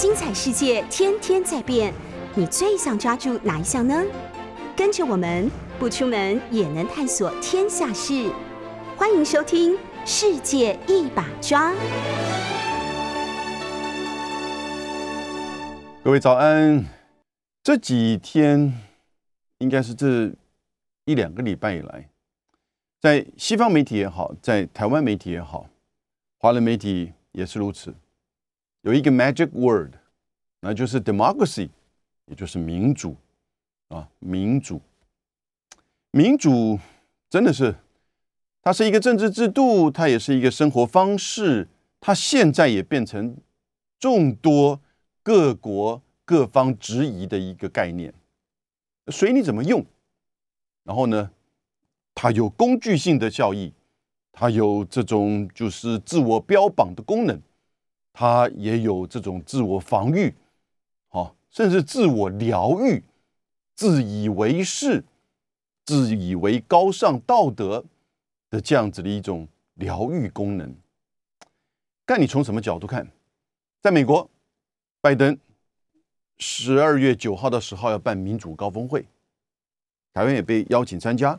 精彩世界天天在变，你最想抓住哪一项呢？跟着我们不出门也能探索天下事，欢迎收听《世界一把抓》。各位早安！这几天应该是这一两个礼拜以来，在西方媒体也好，在台湾媒体也好，华人媒体也是如此，有一个 magic word，那就是 democracy，也就是民主啊，民主，民主真的是，它是一个政治制度，它也是一个生活方式，它现在也变成众多。各国各方质疑的一个概念，随你怎么用。然后呢，它有工具性的效益，它有这种就是自我标榜的功能，他也有这种自我防御，好，甚至自我疗愈、自以为是、自以为高尚道德的这样子的一种疗愈功能。看你从什么角度看，在美国。拜登十二月九号到十号要办民主高峰会，台湾也被邀请参加。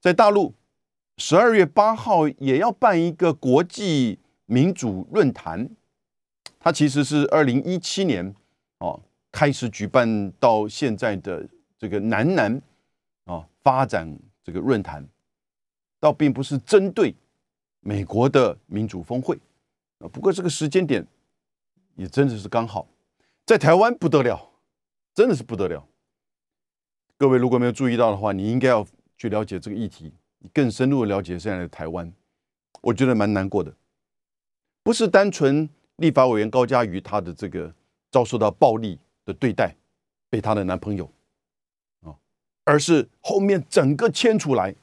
在大陆，十二月八号也要办一个国际民主论坛，它其实是二零一七年哦开始举办到现在的这个南南啊发展这个论坛，倒并不是针对美国的民主峰会啊，不过这个时间点。也真的是刚好，在台湾不得了，真的是不得了。各位如果没有注意到的话，你应该要去了解这个议题，更深入的了解现在的台湾。我觉得蛮难过的，不是单纯立法委员高嘉瑜她的这个遭受到暴力的对待，被她的男朋友啊，而是后面整个牵出来，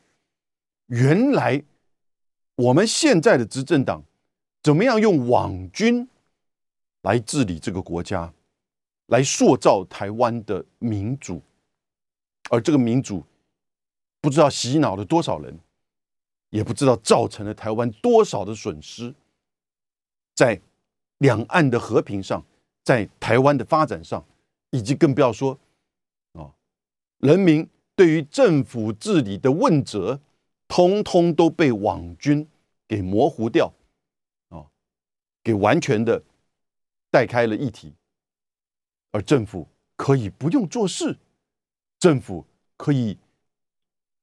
原来我们现在的执政党怎么样用网军。来治理这个国家，来塑造台湾的民主，而这个民主不知道洗脑了多少人，也不知道造成了台湾多少的损失，在两岸的和平上，在台湾的发展上，以及更不要说啊，人民对于政府治理的问责，通通都被网军给模糊掉，啊，给完全的。带开了议题，而政府可以不用做事，政府可以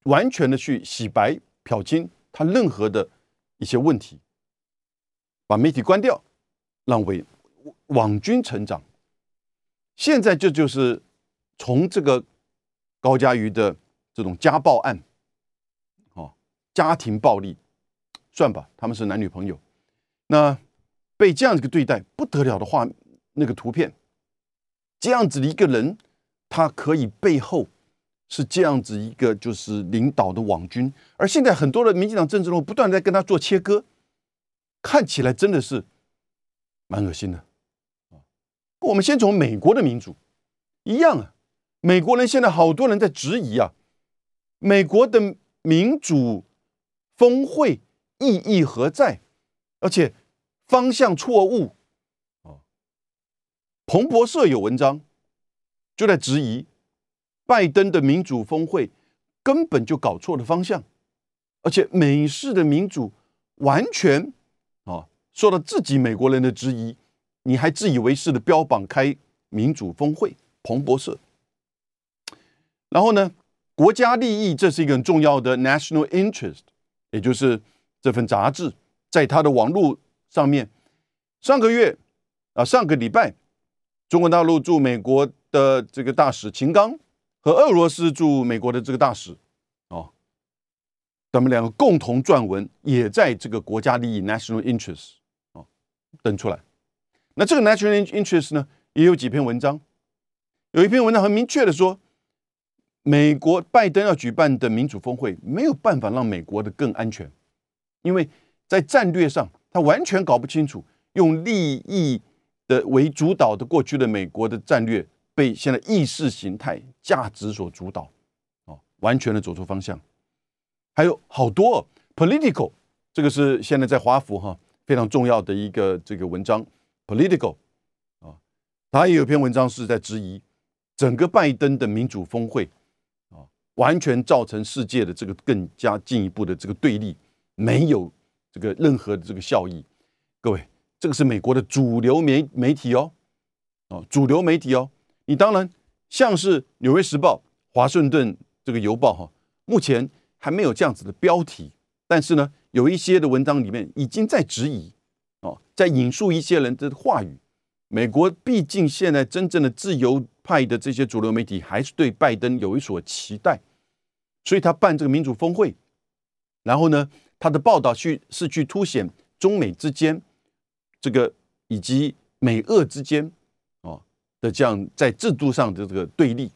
完全的去洗白、漂清他任何的一些问题，把媒体关掉，让为网军成长。现在这就是从这个高嘉瑜的这种家暴案，哦，家庭暴力，算吧，他们是男女朋友，那。被这样一个对待不得了的话，那个图片，这样子的一个人，他可以背后是这样子一个就是领导的网军，而现在很多的民进党政治人物不断在跟他做切割，看起来真的是蛮恶心的啊。我们先从美国的民主一样啊，美国人现在好多人在质疑啊，美国的民主峰会意义何在，而且。方向错误，啊！彭博社有文章就在质疑拜登的民主峰会根本就搞错了方向，而且美式的民主完全受到自己美国人的质疑，你还自以为是的标榜开民主峰会？彭博社，然后呢，国家利益这是一个很重要的 national interest，也就是这份杂志在他的网络。上面上个月啊，上个礼拜，中国大陆驻美国的这个大使秦刚和俄罗斯驻美国的这个大使哦，他们两个共同撰文，也在这个国家利益 （national interest） 登出来。那这个 national interest 呢，也有几篇文章，有一篇文章很明确的说，美国拜登要举办的民主峰会没有办法让美国的更安全，因为在战略上。他完全搞不清楚，用利益的为主导的过去的美国的战略，被现在意识形态价值所主导，哦，完全的走错方向。还有好多 political，这个是现在在华府哈非常重要的一个这个文章，political 啊，他也有篇文章是在质疑整个拜登的民主峰会啊，完全造成世界的这个更加进一步的这个对立，没有这个任何的这个效益。各位，这个是美国的主流媒媒体哦，哦，主流媒体哦，你当然像是《纽约时报》、《华盛顿这个邮报》哈，目前还没有这样子的标题，但是呢，有一些的文章里面已经在质疑哦，在引述一些人的话语。美国毕竟现在真正的自由派的这些主流媒体还是对拜登有一所期待，所以他办这个民主峰会，然后呢，他的报道去是去凸显中美之间这个以及美俄之间哦的这样在制度上的这个对立，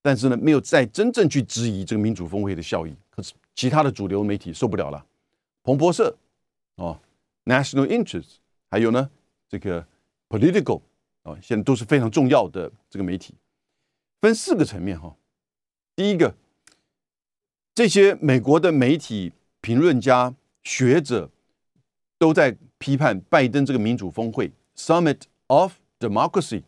但是呢，没有再真正去质疑这个民主峰会的效益。可是其他的主流媒体受不了了，彭博社哦，National Interest，还有呢这个。Political 啊，现在都是非常重要的这个媒体，分四个层面哈。第一个，这些美国的媒体评论家、学者都在批判拜登这个民主峰会 （Summit of Democracy）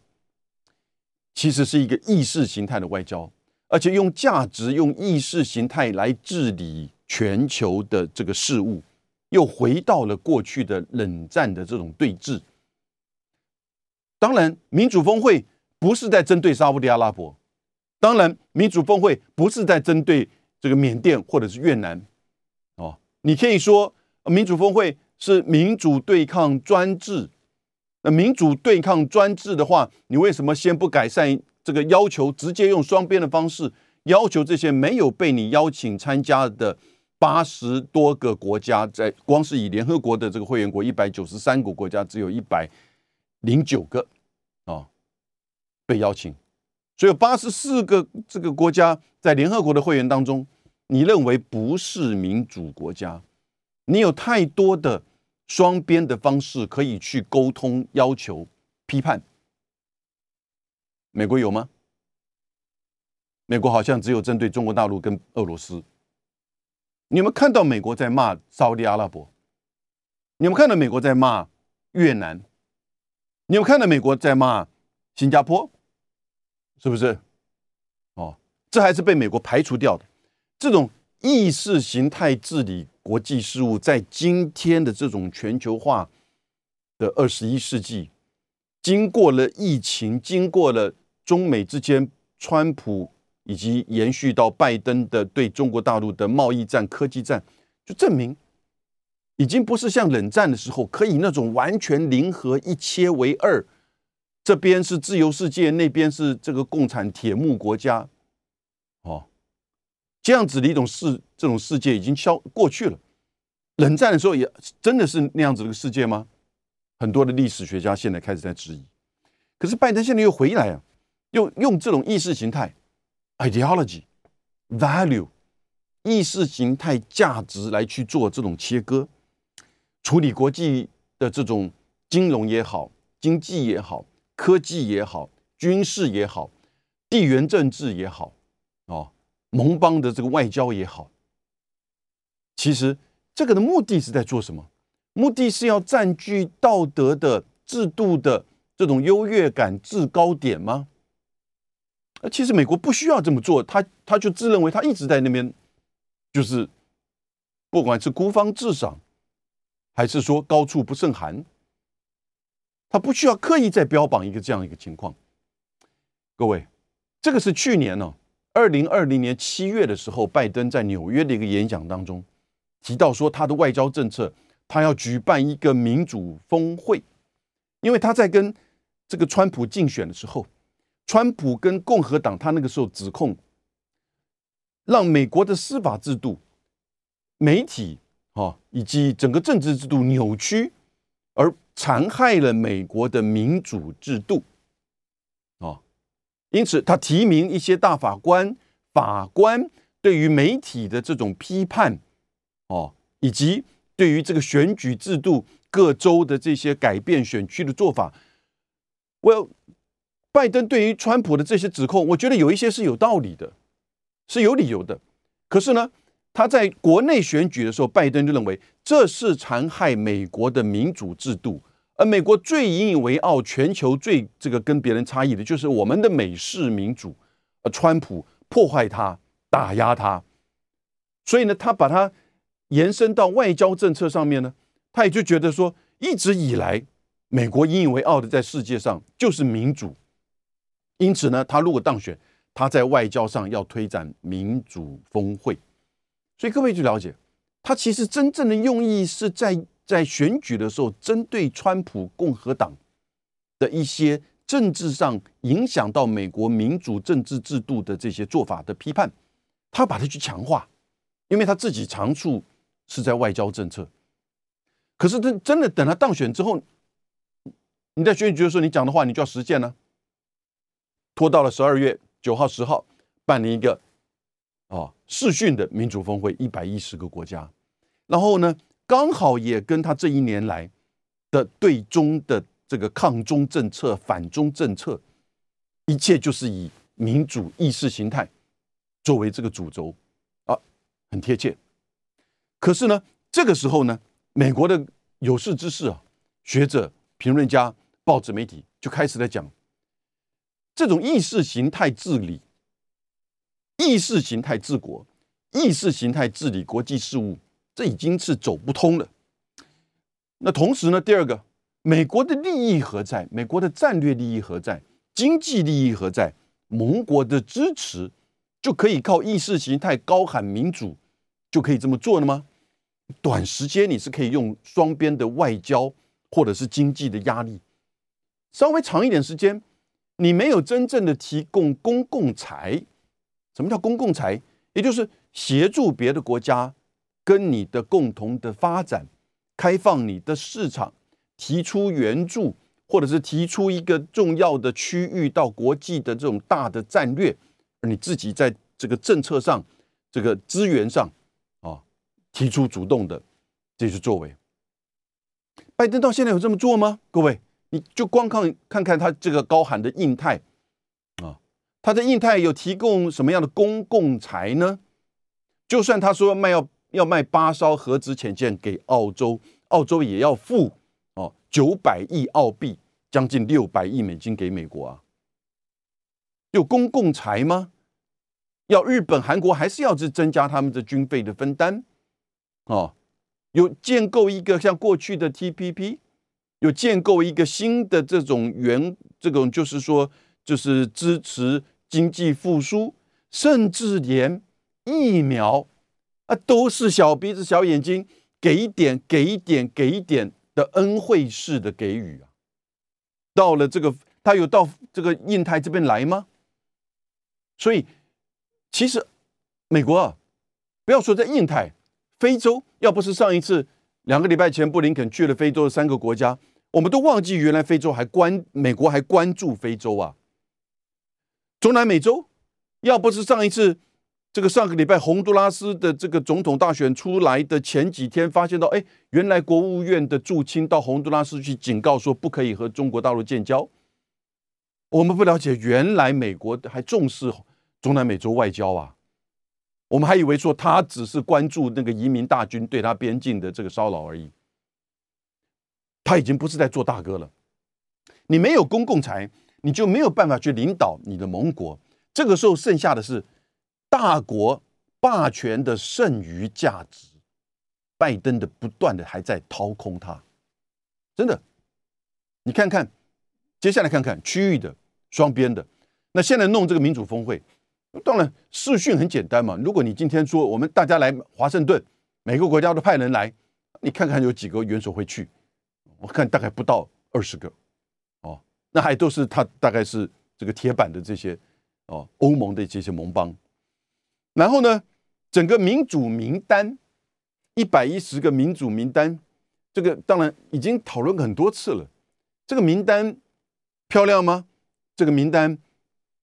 其实是一个意识形态的外交，而且用价值、用意识形态来治理全球的这个事物，又回到了过去的冷战的这种对峙。当然，民主峰会不是在针对沙地阿拉伯。当然，民主峰会不是在针对这个缅甸或者是越南。哦，你可以说民主峰会是民主对抗专制。那民主对抗专制的话，你为什么先不改善这个要求，直接用双边的方式要求这些没有被你邀请参加的八十多个国家，在光是以联合国的这个会员国一百九十三个国家，只有一百。零九个啊被邀请，所以八十四个这个国家在联合国的会员当中，你认为不是民主国家？你有太多的双边的方式可以去沟通、要求、批判。美国有吗？美国好像只有针对中国大陆跟俄罗斯。你们看到美国在骂沙特阿拉伯？你们看到美国在骂越南？你们看到美国在骂新加坡，是不是？哦，这还是被美国排除掉的。这种意识形态治理国际事务，在今天的这种全球化的二十一世纪，经过了疫情，经过了中美之间川普以及延续到拜登的对中国大陆的贸易战、科技战，就证明。已经不是像冷战的时候，可以那种完全零和一切为二，这边是自由世界，那边是这个共产铁幕国家，哦，这样子的一种世这种世界已经消过去了。冷战的时候也真的是那样子的世界吗？很多的历史学家现在开始在质疑。可是拜登现在又回来啊，又用这种意识形态 （ideology, value） 意识形态价值来去做这种切割。处理国际的这种金融也好，经济也好，科技也好，军事也好，地缘政治也好，哦，盟邦的这个外交也好，其实这个的目的是在做什么？目的是要占据道德的制度的这种优越感制高点吗？那，其实美国不需要这么做，他他就自认为他一直在那边，就是不管是孤芳自赏。还是说高处不胜寒，他不需要刻意再标榜一个这样一个情况。各位，这个是去年呢，二零二零年七月的时候，拜登在纽约的一个演讲当中提到说，他的外交政策，他要举办一个民主峰会，因为他在跟这个川普竞选的时候，川普跟共和党他那个时候指控，让美国的司法制度、媒体。啊，以及整个政治制度扭曲，而残害了美国的民主制度。啊，因此他提名一些大法官、法官，对于媒体的这种批判，哦，以及对于这个选举制度各州的这些改变选区的做法，我拜登对于川普的这些指控，我觉得有一些是有道理的，是有理由的。可是呢？他在国内选举的时候，拜登就认为这是残害美国的民主制度，而美国最引以为傲、全球最这个跟别人差异的，就是我们的美式民主。川普破坏它、打压它，所以呢，他把它延伸到外交政策上面呢，他也就觉得说，一直以来美国引以为傲的在世界上就是民主。因此呢，他如果当选，他在外交上要推展民主峰会。所以各位去了解，他其实真正的用意是在。在选举的时候，针对川普共和党的一些政治上影响到美国民主政治制度的这些做法的批判，他把它去强化，因为他自己长处是在外交政策。可是，真真的等他当选之后，你在选举的时候，你讲的话，你就要实践了。拖到了十二月九号、十号，办了一个啊视讯的民主峰会，一百一十个国家，然后呢？刚好也跟他这一年来的对中的这个抗中政策、反中政策，一切就是以民主意识形态作为这个主轴啊，很贴切。可是呢，这个时候呢，美国的有识之士啊、学者、评论家、报纸媒体就开始在讲，这种意识形态治理、意识形态治国、意识形态治理国际事务。这已经是走不通了。那同时呢，第二个，美国的利益何在？美国的战略利益何在？经济利益何在？盟国的支持就可以靠意识形态高喊民主就可以这么做了吗？短时间你是可以用双边的外交或者是经济的压力，稍微长一点时间，你没有真正的提供公共财。什么叫公共财？也就是协助别的国家。跟你的共同的发展，开放你的市场，提出援助，或者是提出一个重要的区域到国际的这种大的战略，而你自己在这个政策上、这个资源上啊，提出主动的这些作为。拜登到现在有这么做吗？各位，你就光看看看他这个高喊的印太啊，他在印太有提供什么样的公共财呢？就算他说卖要。要卖八艘核子潜舰给澳洲，澳洲也要付哦九百亿澳币，将近六百亿美金给美国啊？有公共财吗？要日本、韩国还是要去增加他们的军费的分担？哦，有建构一个像过去的 TPP，有建构一个新的这种原这种就是说就是支持经济复苏，甚至连疫苗。啊，都是小鼻子小眼睛，给一点，给一点，给一点的恩惠式的给予啊！到了这个，他有到这个印太这边来吗？所以，其实美国啊，不要说在印太，非洲，要不是上一次两个礼拜前布林肯去了非洲的三个国家，我们都忘记原来非洲还关美国还关注非洲啊！中南美洲，要不是上一次。这个上个礼拜洪都拉斯的这个总统大选出来的前几天，发现到，哎，原来国务院的驻青到洪都拉斯去警告说，不可以和中国大陆建交。我们不了解，原来美国还重视中南美洲外交啊。我们还以为说他只是关注那个移民大军对他边境的这个骚扰而已。他已经不是在做大哥了。你没有公共财，你就没有办法去领导你的盟国。这个时候剩下的是。大国霸权的剩余价值，拜登的不断的还在掏空它，真的，你看看，接下来看看区域的双边的，那现在弄这个民主峰会，当然视讯很简单嘛。如果你今天说我们大家来华盛顿，每个国家都派人来，你看看有几个元首会去？我看大概不到二十个，哦，那还都是他大概是这个铁板的这些哦，欧盟的这些盟邦。然后呢，整个民主名单一百一十个民主名单，这个当然已经讨论很多次了。这个名单漂亮吗？这个名单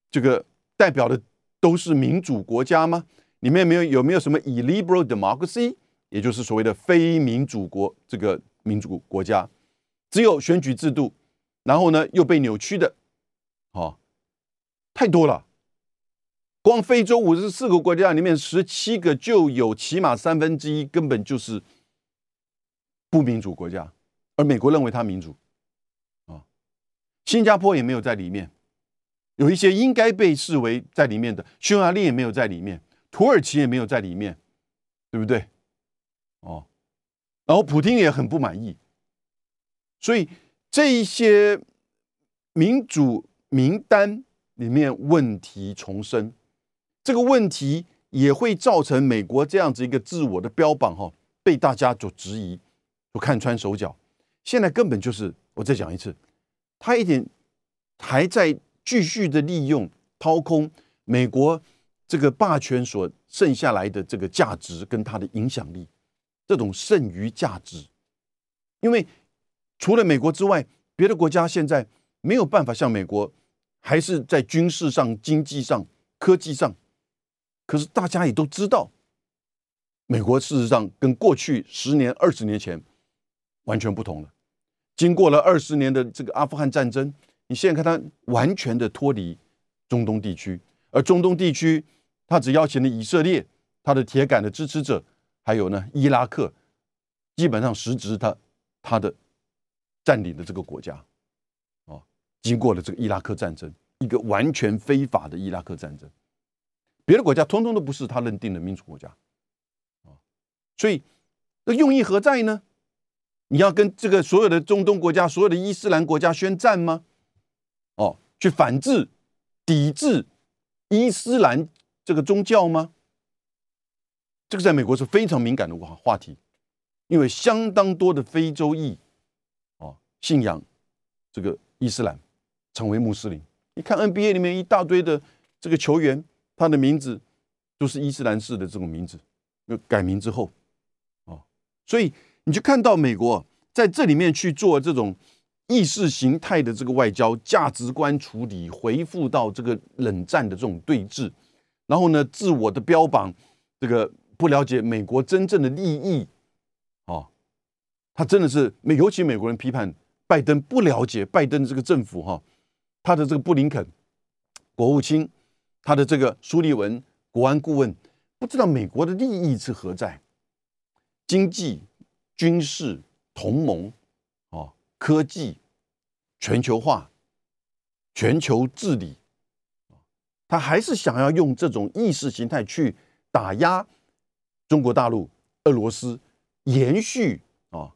这个代表的都是民主国家吗？里面没有有没有什么 illiberal democracy，也就是所谓的非民主国这个民主国家？只有选举制度，然后呢又被扭曲的，哦，太多了。光非洲五十四个国家里面，十七个就有起码三分之一根本就是不民主国家，而美国认为它民主，啊新加坡也没有在里面，有一些应该被视为在里面的，匈牙利也没有在里面，土耳其也没有在里面，对不对？哦，然后普京也很不满意，所以这一些民主名单里面问题重生，这个问题也会造成美国这样子一个自我的标榜哈，被大家所质疑，所看穿手脚。现在根本就是，我再讲一次。他一点还在继续的利用掏空美国这个霸权所剩下来的这个价值跟它的影响力，这种剩余价值，因为除了美国之外，别的国家现在没有办法像美国，还是在军事上、经济上、科技上，可是大家也都知道，美国事实上跟过去十年、二十年前完全不同了。经过了二十年的这个阿富汗战争，你现在看它完全的脱离中东地区，而中东地区，他只邀请了以色列，他的铁杆的支持者，还有呢伊拉克，基本上实质他他的占领的这个国家，哦，经过了这个伊拉克战争，一个完全非法的伊拉克战争，别的国家通通都不是他认定的民主国家，啊，所以那用意何在呢？你要跟这个所有的中东国家、所有的伊斯兰国家宣战吗？哦，去反制、抵制伊斯兰这个宗教吗？这个在美国是非常敏感的话话题，因为相当多的非洲裔哦信仰这个伊斯兰，成为穆斯林。你看 NBA 里面一大堆的这个球员，他的名字都是伊斯兰式的这种名字，改名之后，哦，所以。你就看到美国在这里面去做这种意识形态的这个外交、价值观处理，回复到这个冷战的这种对峙，然后呢，自我的标榜这个不了解美国真正的利益，哦，他真的是美，尤其美国人批判拜登不了解拜登这个政府哈，他的这个布林肯国务卿，他的这个苏利文国安顾问，不知道美国的利益是何在，经济。军事同盟，哦，科技全球化、全球治理，他还是想要用这种意识形态去打压中国大陆、俄罗斯，延续啊，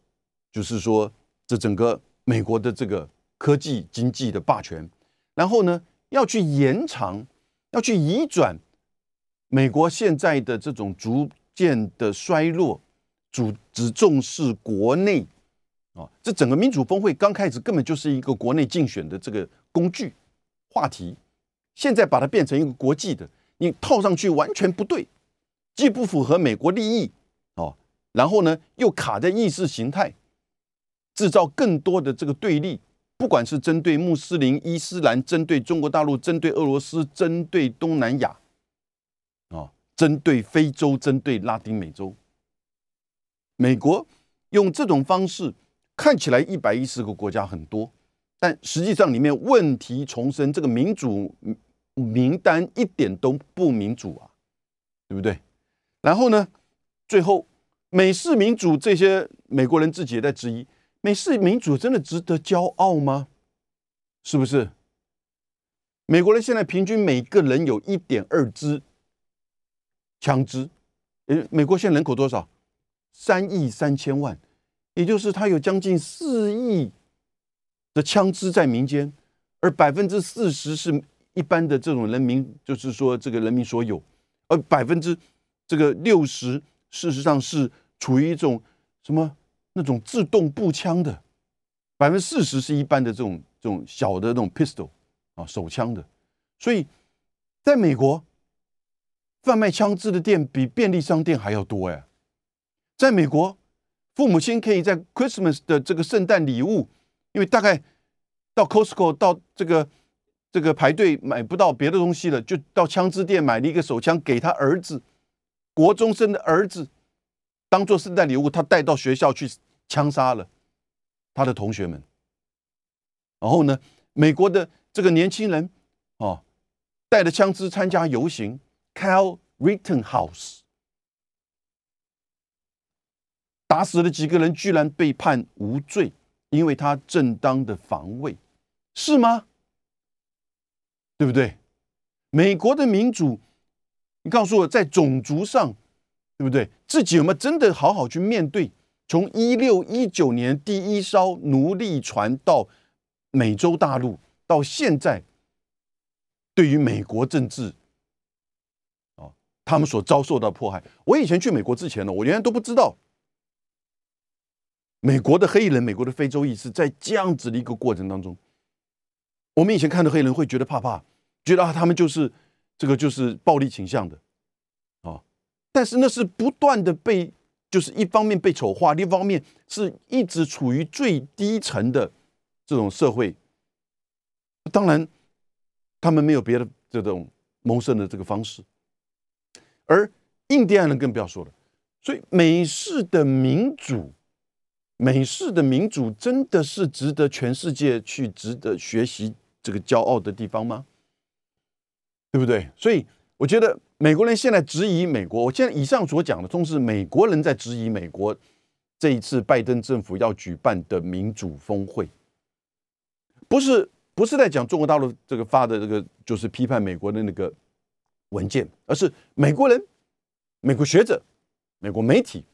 就是说这整个美国的这个科技经济的霸权，然后呢，要去延长，要去移转美国现在的这种逐渐的衰落。主只重视国内啊，这整个民主峰会刚开始根本就是一个国内竞选的这个工具话题，现在把它变成一个国际的，你套上去完全不对，既不符合美国利益哦，然后呢又卡在意识形态，制造更多的这个对立，不管是针对穆斯林、伊斯兰，针对中国大陆，针对俄罗斯，针对东南亚，啊，针对非洲，针对拉丁美洲。美国用这种方式看起来一百一十个国家很多，但实际上里面问题重生，这个民主名单一点都不民主啊，对不对？然后呢，最后美式民主这些美国人自己也在质疑：美式民主真的值得骄傲吗？是不是？美国人现在平均每个人有一点二支枪支，诶，美国现在人口多少？三亿三千万，也就是他有将近四亿的枪支在民间，而百分之四十是一般的这种人民，就是说这个人民所有，而百分之这个六十事实上是处于一种什么那种自动步枪的，百分之四十是一般的这种这种小的那种 pistol 啊手枪的，所以在美国贩卖枪支的店比便利商店还要多哎。在美国，父母亲可以在 Christmas 的这个圣诞礼物，因为大概到 Costco 到这个这个排队买不到别的东西了，就到枪支店买了一个手枪给他儿子，国中生的儿子，当做圣诞礼物，他带到学校去枪杀了他的同学们。然后呢，美国的这个年轻人哦，带着枪支参加游行，Cal Rittenhouse。打死了几个人，居然被判无罪，因为他正当的防卫，是吗？对不对？美国的民主，你告诉我，在种族上，对不对？自己有没有真的好好去面对？从一六一九年第一艘奴隶船到美洲大陆，到现在，对于美国政治，哦，他们所遭受到迫害。我以前去美国之前呢，我原来都不知道，美国的黑人、美国的非洲裔是在这样子的一个过程当中，我们以前看到黑人会觉得怕怕，觉得啊，他们就是这个就是暴力倾向的，啊，但是那是不断的被。就是一方面被丑化，另一方面是一直处于最低层的这种社会。当然，他们没有别的这种谋生的这个方式，而印第安人更不要说了。所以，美式的民主，美式的民主真的是值得全世界去值得学习这个骄傲的地方吗？对不对？所以，我觉得。美国人现在质疑美国，我现在以上所讲的都是美国人在质疑美国这一次拜登政府要举办的民主峰会，不是不是在讲中国大陆这个发的这个就是批判美国的那个文件，而是美国人、美国学者、美国媒体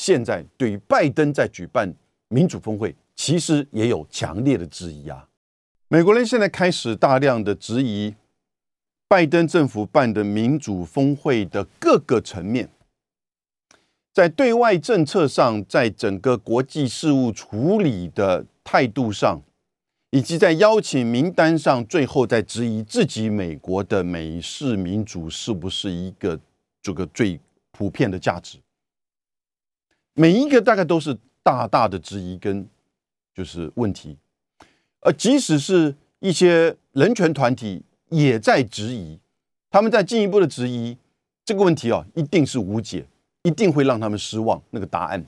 现在对于拜登在举办民主峰会，其实也有强烈的质疑啊。美国人现在开始大量的质疑。拜登政府办的民主峰会的各个层面，在对外政策上，在整个国际事务处理的态度上，以及在邀请名单上，最后在质疑自己美国的美式民主是不是一个这个最普遍的价值，每一个大概都是大大的质疑跟就是问题，而即使是一些人权团体。也在质疑，他们在进一步的质疑这个问题啊，一定是无解，一定会让他们失望。那个答案，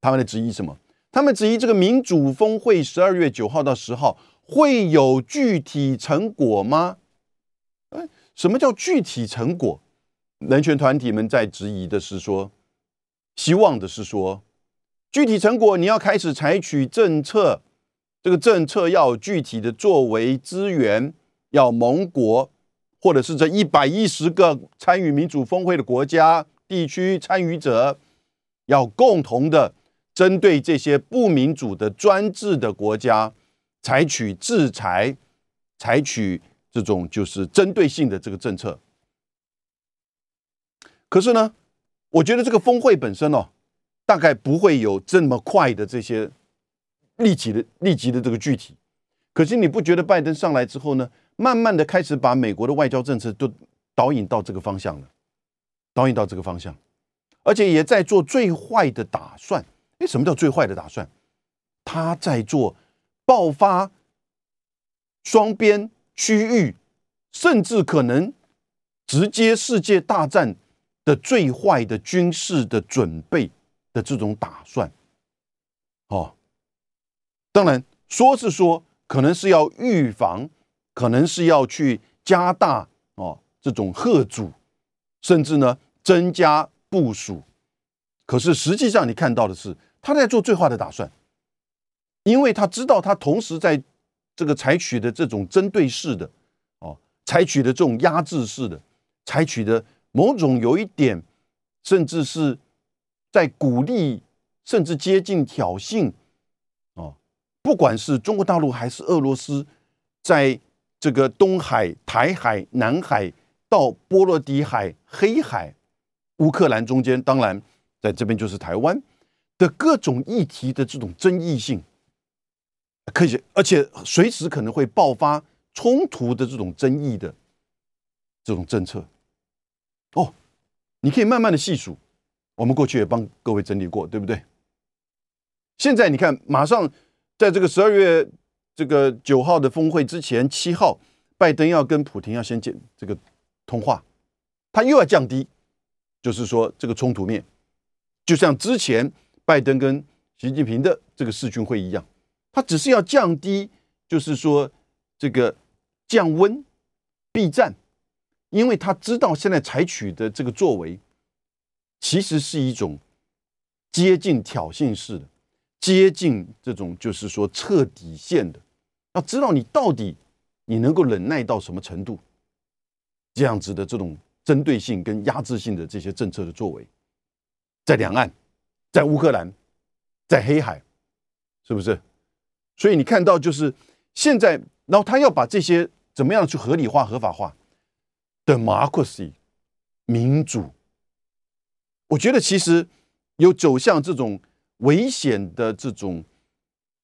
他们的质疑什么？他们质疑这个民主峰会十二月九号到十号会有具体成果吗？哎，什么叫具体成果？人权团体们在质疑的是说，希望的是说，具体成果你要开始采取政策，这个政策要具体的作为资源。要盟国，或者是这一百一十个参与民主峰会的国家、地区参与者，要共同的针对这些不民主的专制的国家，采取制裁，采取这种就是针对性的这个政策。可是呢，我觉得这个峰会本身哦，大概不会有这么快的这些立即的立即的这个具体。可是你不觉得拜登上来之后呢？慢慢的开始把美国的外交政策都导引到这个方向了，导引到这个方向，而且也在做最坏的打算。哎，什么叫最坏的打算？他在做爆发双边区域，甚至可能直接世界大战的最坏的军事的准备的这种打算。哦，当然说是说，可能是要预防。可能是要去加大哦这种贺阻，甚至呢增加部署。可是实际上你看到的是，他在做最坏的打算，因为他知道他同时在这个采取的这种针对式的哦，采取的这种压制式的，采取的某种有一点，甚至是在鼓励，甚至接近挑衅哦，不管是中国大陆还是俄罗斯，在这个东海、台海、南海到波罗的海、黑海、乌克兰中间，当然在这边就是台湾的各种议题的这种争议性，可以，而且随时可能会爆发冲突的这种争议的这种政策。哦，你可以慢慢的细数，我们过去也帮各位整理过，对不对？现在你看，马上在这个十二月。这个九号的峰会之前，七号拜登要跟普京要先见这个通话，他又要降低，就是说这个冲突面，就像之前拜登跟习近平的这个视讯会一样，他只是要降低，就是说这个降温避战，因为他知道现在采取的这个作为，其实是一种接近挑衅式的。接近这种就是说彻底线的要知道你到底你能够忍耐到什么程度，这样子的这种针对性跟压制性的这些政策的作为，在两岸，在乌克兰，在黑海，是不是？所以你看到就是现在，然后他要把这些怎么样去合理化、合法化，democracy 民主，我觉得其实有走向这种危险的这种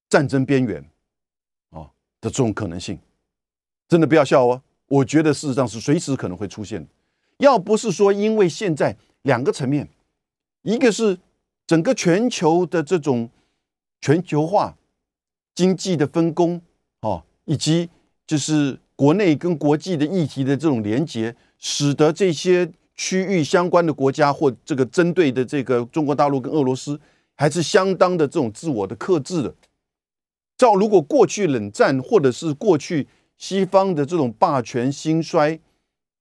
战争边缘啊的这种可能性，真的不要笑哦。我觉得事实上是随时可能会出现。要不是说因为现在两个层面，一个是整个全球的这种全球化。经济的分工，哦，以及就是国内跟国际的议题的这种连结，使得这些区域相关的国家或这个针对的这个中国大陆跟俄罗斯，还是相当的这种自我的克制的。照如果过去冷战或者是过去西方的这种霸权兴衰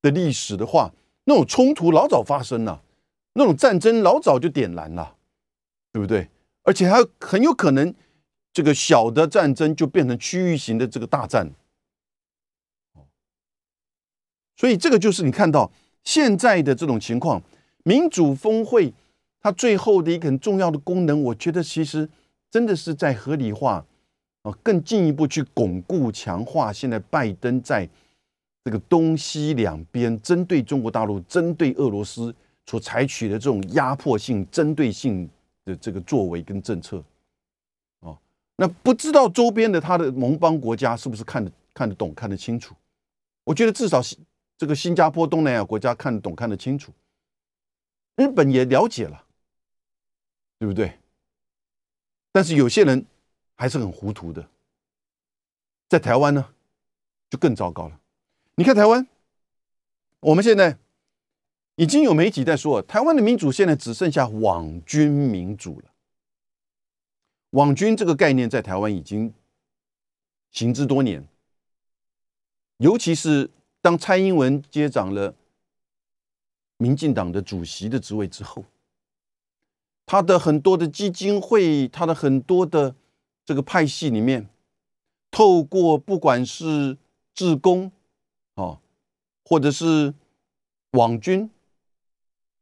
的历史的话，那种冲突老早发生了，那种战争老早就点燃了，对不对？而且还很有可能。这个小的战争就变成区域型的这个大战，所以这个就是你看到现在的这种情况，民主峰会它最后的一个很重要的功能，我觉得其实真的是在合理化啊，更进一步去巩固强化现在拜登在这个东西两边针对中国大陆、针对俄罗斯所采取的这种压迫性、针对性的这个作为跟政策。那不知道周边的他的盟邦国家是不是看得看得懂、看得清楚？我觉得至少是这个新加坡、东南亚国家看得懂、看得清楚。日本也了解了，对不对？但是有些人还是很糊涂的。在台湾呢，就更糟糕了。你看台湾，我们现在已经有媒体在说，台湾的民主现在只剩下网军民主了。网军这个概念在台湾已经行之多年，尤其是当蔡英文接掌了民进党的主席的职位之后，他的很多的基金会，他的很多的这个派系里面，透过不管是志工啊，或者是网军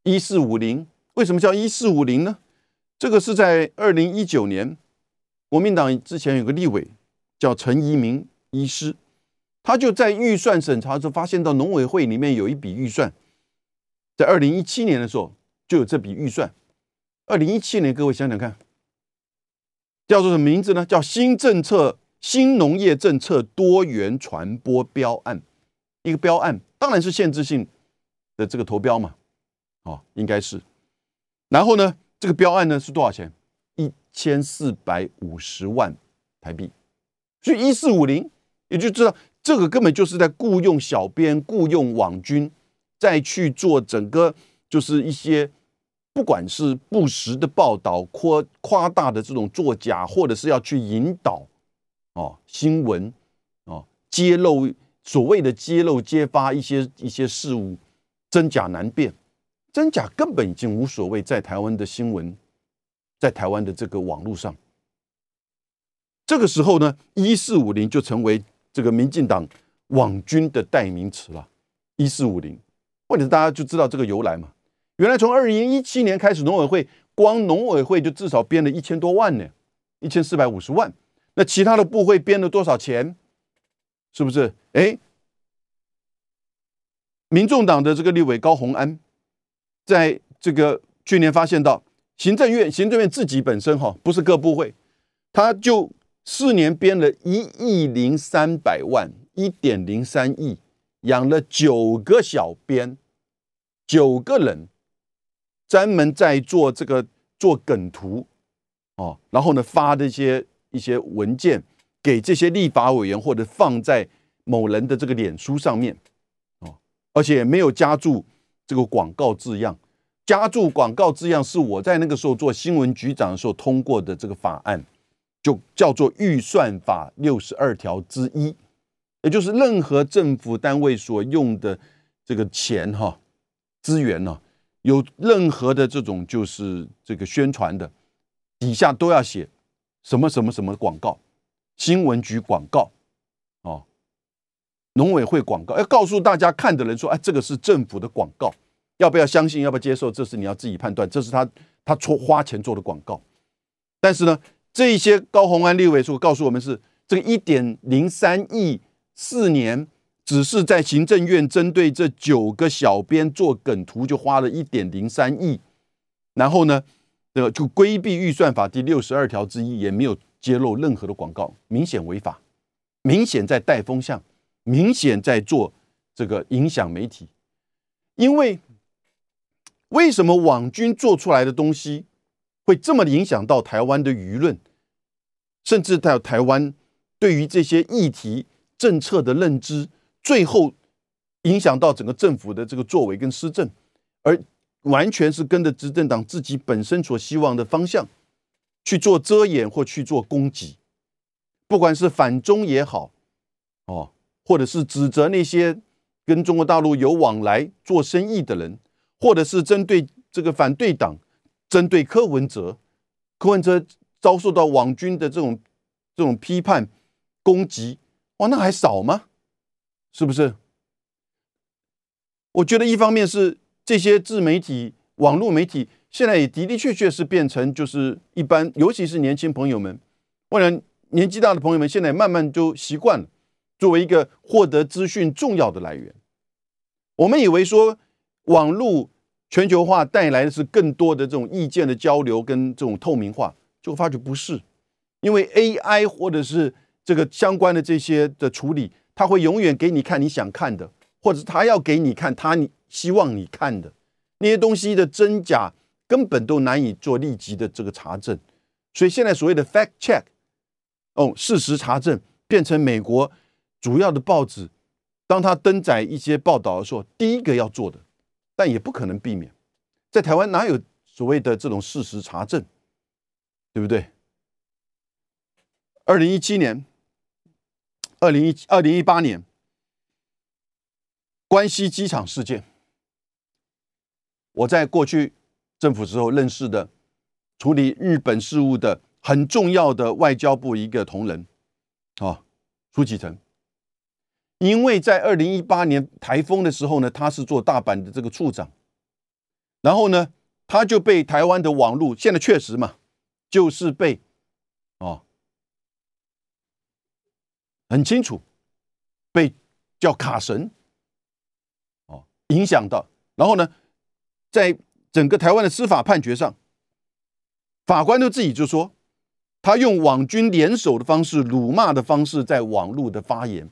一四五零，为什么叫一四五零呢？这个是在二零一九年，国民党之前有个立委叫陈宜民医师，他就在预算审查的时候发现到农委会里面有一笔预算，在二零一七年的时候就有这笔预算。二零一七年，各位想想看，叫做什么名字呢？叫新政策新农业政策多元传播标案，一个标案当然是限制性的这个投标嘛，哦，应该是，然后呢？这个标案呢是多少钱？一千四百五十万台币，所以一四五零，也就知道这个根本就是在雇佣小编、雇佣网军，再去做整个就是一些不管是不实的报道、夸夸大的这种作假，或者是要去引导哦新闻哦揭露所谓的揭露揭发一些一些事物，真假难辨。真假根本已经无所谓，在台湾的新闻，在台湾的这个网络上，这个时候呢，一四五零就成为这个民进党网军的代名词了。一四五零，或者大家就知道这个由来嘛？原来从二零一七年开始，农委会光农委会就至少编了一千多万呢，一千四百五十万。那其他的部会编了多少钱？是不是？哎，民众党的这个立委高鸿安。在这个去年发现到行政院，行政院自己本身哈不是各部会，他就四年编了一亿零三百万，一点零三亿，养了九个小编，九个人专门在做这个做梗图哦，然后呢发这些一些文件给这些立法委员或者放在某人的这个脸书上面哦，而且没有加注。这个广告字样，加注广告字样是我在那个时候做新闻局长的时候通过的这个法案，就叫做预算法六十二条之一，也就是任何政府单位所用的这个钱哈资源呢，有任何的这种就是这个宣传的底下都要写什么什么什么广告，新闻局广告哦农委会广告，要告诉大家看的人说，哎，这个是政府的广告，要不要相信，要不要接受，这是你要自己判断。这是他他出花钱做的广告。但是呢，这一些高红安立委说告诉我们是这个一点零三亿四年，只是在行政院针对这九个小编做梗图就花了一点零三亿，然后呢，这个就规避预算法第六十二条之一，也没有揭露任何的广告，明显违法。明显在带风向，明显在做这个影响媒体。因为为什么网军做出来的东西会这么影响到台湾的舆论，甚至到台湾对于这些议题政策的认知，最后影响到整个政府的这个作为跟施政，而完全是跟着执政党自己本身所希望的方向去做遮掩或去做攻击。不管是反中也好，哦，或者是指责那些跟中国大陆有往来做生意的人，或者是针对这个反对党，针对柯文哲，柯文哲遭受到网军的这种这种批判攻击，哇，那还少吗？是不是？我觉得一方面是这些自媒体、网络媒体现在也的的确确是变成就是一般，尤其是年轻朋友们，为了。年纪大的朋友们现在慢慢就习惯了，作为一个获得资讯重要的来源。我们以为说网络全球化带来的是更多的这种意见的交流跟这种透明化，就发觉不是，因为 AI 或者是这个相关的这些的处理，它会永远给你看你想看的，或者是他要给你看他你希望你看的那些东西的真假，根本都难以做立即的这个查证。所以现在所谓的 fact check。哦，事实查证变成美国主要的报纸，当他登载一些报道的时候，第一个要做的，但也不可能避免。在台湾哪有所谓的这种事实查证，对不对？二零一七年、二零一二零一八年，关西机场事件，我在过去政府时候认识的处理日本事务的。很重要的外交部一个同仁，啊，苏启成，因为在二零一八年台风的时候呢，他是做大阪的这个处长，然后呢，他就被台湾的网络，现在确实嘛，就是被，哦，很清楚，被叫卡神，哦，影响到，然后呢，在整个台湾的司法判决上，法官都自己就说。他用网军联手的方式、辱骂的方式，在网络的发言，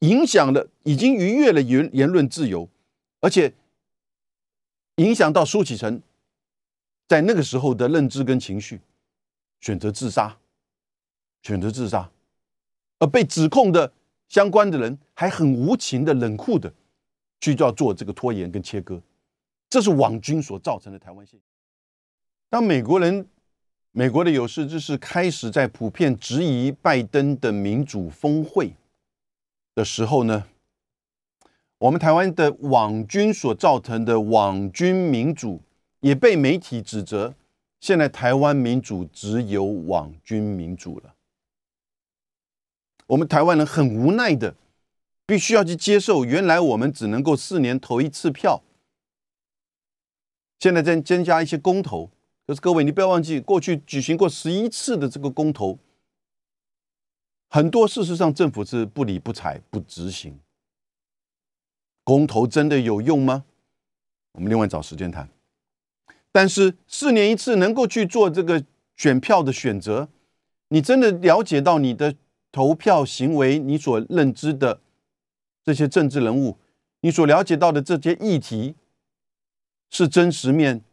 影响了，已经逾越了言言论自由，而且影响到苏启成在那个时候的认知跟情绪，选择自杀，选择自杀，而被指控的相关的人还很无情的、冷酷的去要做这个拖延跟切割，这是网军所造成的台湾现象。当美国人。美国的有识之士开始在普遍质疑拜登的民主峰会的时候呢，我们台湾的网军所造成的网军民主也被媒体指责，现在台湾民主只有网军民主了。我们台湾人很无奈的，必须要去接受，原来我们只能够四年投一次票，现在再增加一些公投。可是各位，你不要忘记，过去举行过十一次的这个公投，很多事实上政府是不理不睬、不执行。公投真的有用吗？我们另外找时间谈。但是四年一次能够去做这个选票的选择，你真的了解到你的投票行为，你所认知的这些政治人物，你所了解到的这些议题，是真实面？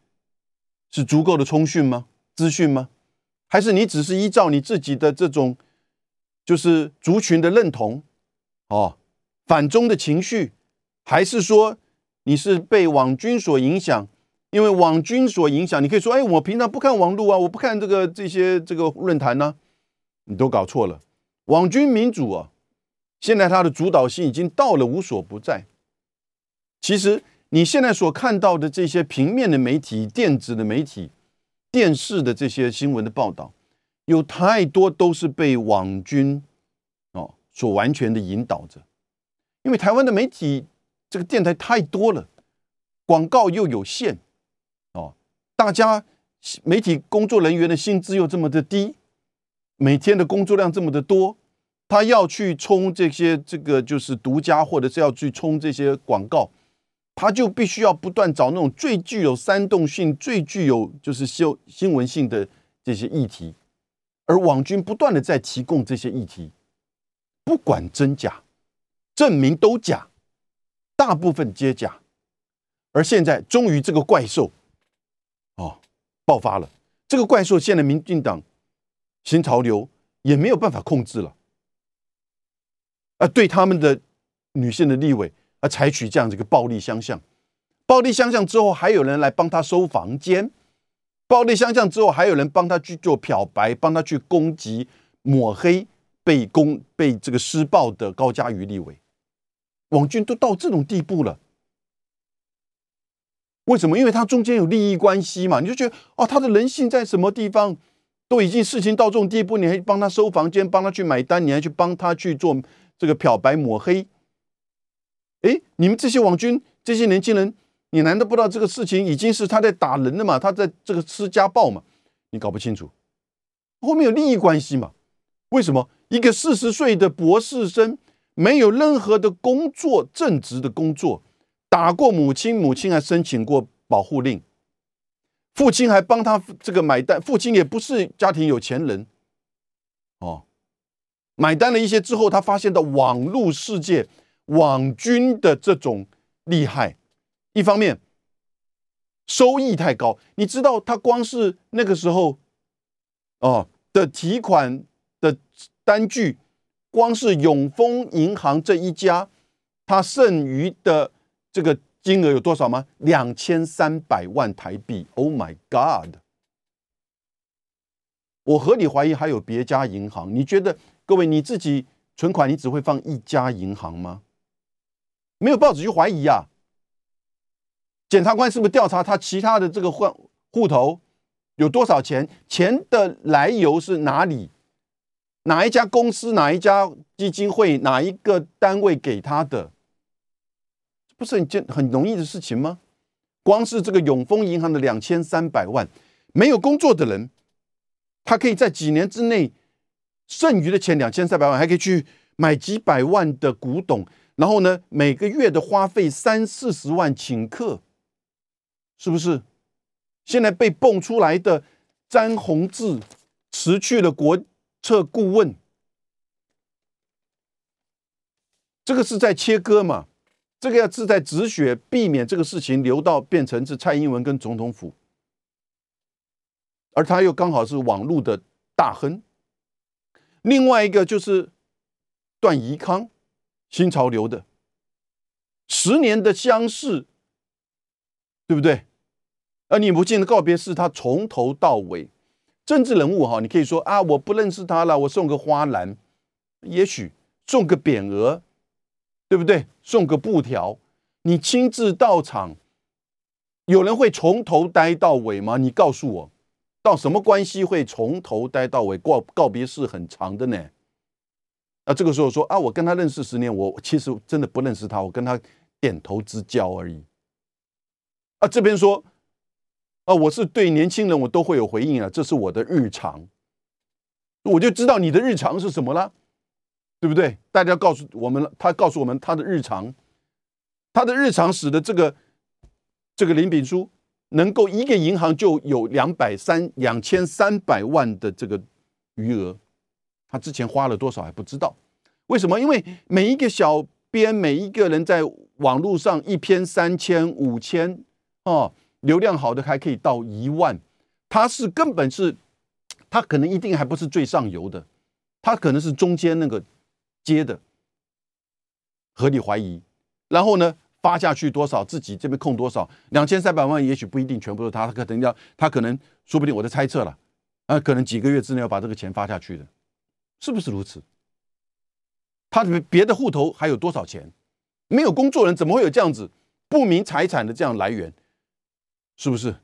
是足够的通讯吗？资讯吗？还是你只是依照你自己的这种，就是族群的认同，哦，反中的情绪，还是说你是被网军所影响？因为网军所影响，你可以说，哎，我平常不看网络啊，我不看这个这些这个论坛呢，你都搞错了。网军民主啊，现在它的主导性已经到了无所不在。其实。你现在所看到的这些平面的媒体、电子的媒体、电视的这些新闻的报道，有太多都是被网军哦所完全的引导着。因为台湾的媒体这个电台太多了，广告又有限，哦，大家媒体工作人员的薪资又这么的低，每天的工作量这么的多，他要去冲这些这个就是独家，或者是要去冲这些广告，他就必须要不断找那种最具有煽动性、最具有就是新新闻性的这些议题，而网军不断的在提供这些议题，不管真假。证明都假，大部分皆假，而现在终于这个怪兽，哦，爆发了。这个怪兽现在民进党新潮流也没有办法控制了，啊，对他们的女性的立委啊，采取这样子一个暴力相向，暴力相向之后，还有人来帮他收房间，暴力相向之后，还有人帮他去做漂白，帮他去攻击抹黑被攻被这个施暴的高嘉瑜立委。网军都到这种地步了，为什么？因为他中间有利益关系嘛，你就觉得哦，他的人性在什么地方？都已经事情到这种地步，你还帮他收房间，帮他去买单，你还去帮他去做这个漂白抹黑？哎，你们这些网军，这些年轻人，你难道不知道这个事情已经是他在打人了嘛？他在这个施家暴嘛？你搞不清楚，后面有利益关系嘛？为什么一个四十岁的博士生？没有任何的工作，正职的工作，打过母亲，母亲还申请过保护令，父亲还帮他这个买单，父亲也不是家庭有钱人，哦，买单了一些之后，他发现到网络世界网军的这种厉害，一方面收益太高，你知道他光是那个时候，哦的提款的单据。光是永丰银行这一家，它剩余的这个金额有多少吗？两千三百万台币。Oh my God！我合理怀疑还有别家银行。你觉得各位你自己存款，你只会放一家银行吗？没有报纸去怀疑啊？检察官是不是调查他其他的这个户户头有多少钱？钱的来由是哪里？哪一家公司、哪一家基金会、哪一个单位给他的，不是很简很容易的事情吗？光是这个永丰银行的两千三百万，没有工作的人，他可以在几年之内剩余的钱两千三百万，还可以去买几百万的古董，然后呢，每个月的花费三四十万请客，是不是？现在被蹦出来的詹宏志辞去了国。策顾问，这个是在切割嘛？这个要志在止血，避免这个事情流到变成是蔡英文跟总统府，而他又刚好是网络的大亨。另外一个就是段宜康，新潮流的十年的相识，对不对？而你不见的告别式，他从头到尾。政治人物哈，你可以说啊，我不认识他了，我送个花篮，也许送个匾额，对不对？送个布条，你亲自到场，有人会从头待到尾吗？你告诉我，到什么关系会从头待到尾？告告别式很长的呢。那这个时候说啊，我跟他认识十年，我其实真的不认识他，我跟他点头之交而已。啊，这边说。啊，我是对年轻人，我都会有回应啊，这是我的日常，我就知道你的日常是什么了，对不对？大家告诉我们，他告诉我们他的日常，他的日常使得这个这个林炳书能够一个银行就有两百三两千三百万的这个余额，他之前花了多少还不知道，为什么？因为每一个小编，每一个人在网络上一篇三千五千哦。流量好的还可以到一万，他是根本是，他可能一定还不是最上游的，他可能是中间那个接的，合理怀疑，然后呢发下去多少，自己这边控多少，两千三百万也许不一定全部是他，他可能要他可能说不定我在猜测了，啊，可能几个月之内要把这个钱发下去的，是不是如此？他别别的户头还有多少钱？没有工作人怎么会有这样子不明财产的这样来源？是不是？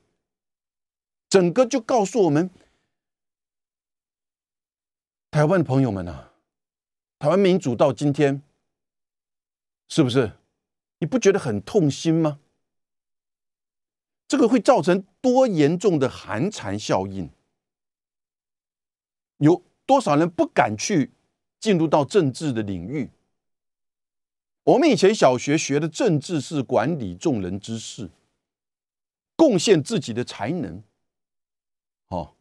整个就告诉我们，台湾的朋友们啊，台湾民主到今天，是不是？你不觉得很痛心吗？这个会造成多严重的寒蝉效应？有多少人不敢去进入到政治的领域？我们以前小学学的政治是管理众人之事，贡献自己的才能，好，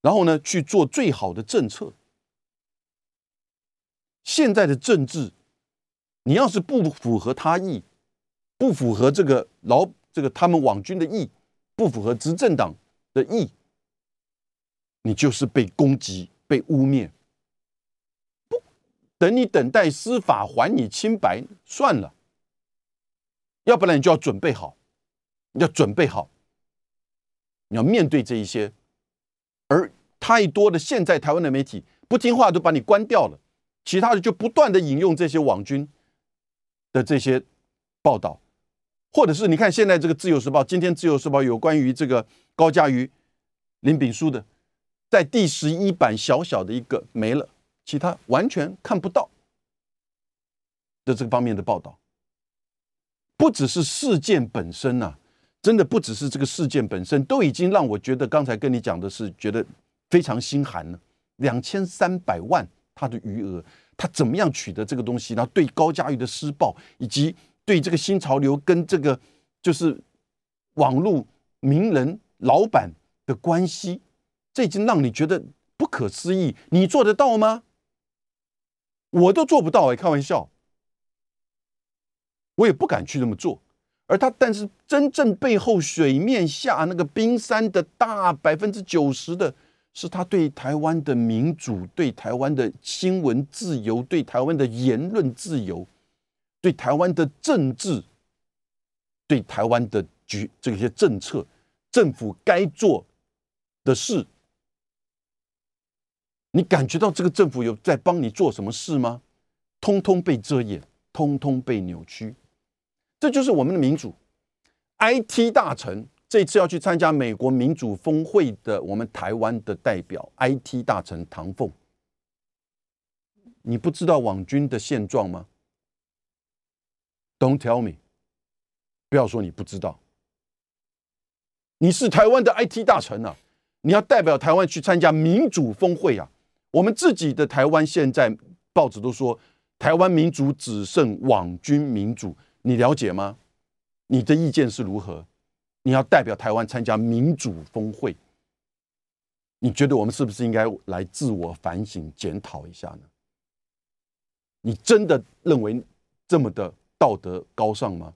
然后呢去做最好的政策。现在的政治，你要是不符合他意，不符合这个老这个他们网军的意，不符合执政党的意，你就是被攻击、被污蔑。不等你等待司法还你清白算了，要不然你就要准备好，要准备好，你要面对这一些。而太多的现在台湾的媒体不听话，都把你关掉了。其他的就不断的引用这些网军的这些报道，或者是你看现在这个《自由时报》，今天《自由时报》有关于这个高嘉瑜、林炳书的，在第十一版小小的一个没了，其他完全看不到的这个方面的报道。不只是事件本身呐，真的不只是这个事件本身，都已经让我觉得刚才跟你讲的是觉得非常心寒了，两千三百万。他的余额，他怎么样取得这个东西？然后对高嘉瑜的施暴，以及对这个新潮流跟这个就是网络名人老板的关系，这已经让你觉得不可思议。你做得到吗？我都做不到哎，开玩笑，我也不敢去这么做。而他，但是真正背后水面下那个冰山的大百分之九十的。是他对台湾的民主、对台湾的新闻自由、对台湾的言论自由、对台湾的政治、对台湾的局这些政策、政府该做的事，你感觉到这个政府有在帮你做什么事吗？通通被遮掩，通通被扭曲，这就是我们的民主。IT 大臣。这次要去参加美国民主峰会的我们台湾的代表 IT 大臣唐凤，你不知道网军的现状吗？Don't tell me，不要说你不知道。你是台湾的 IT 大臣啊，你要代表台湾去参加民主峰会啊。我们自己的台湾现在报纸都说台湾民主只剩网军民主，你了解吗？你的意见是如何？你要代表台湾参加民主峰会，你觉得我们是不是应该来自我反省检讨一下呢？你真的认为这么的道德高尚吗？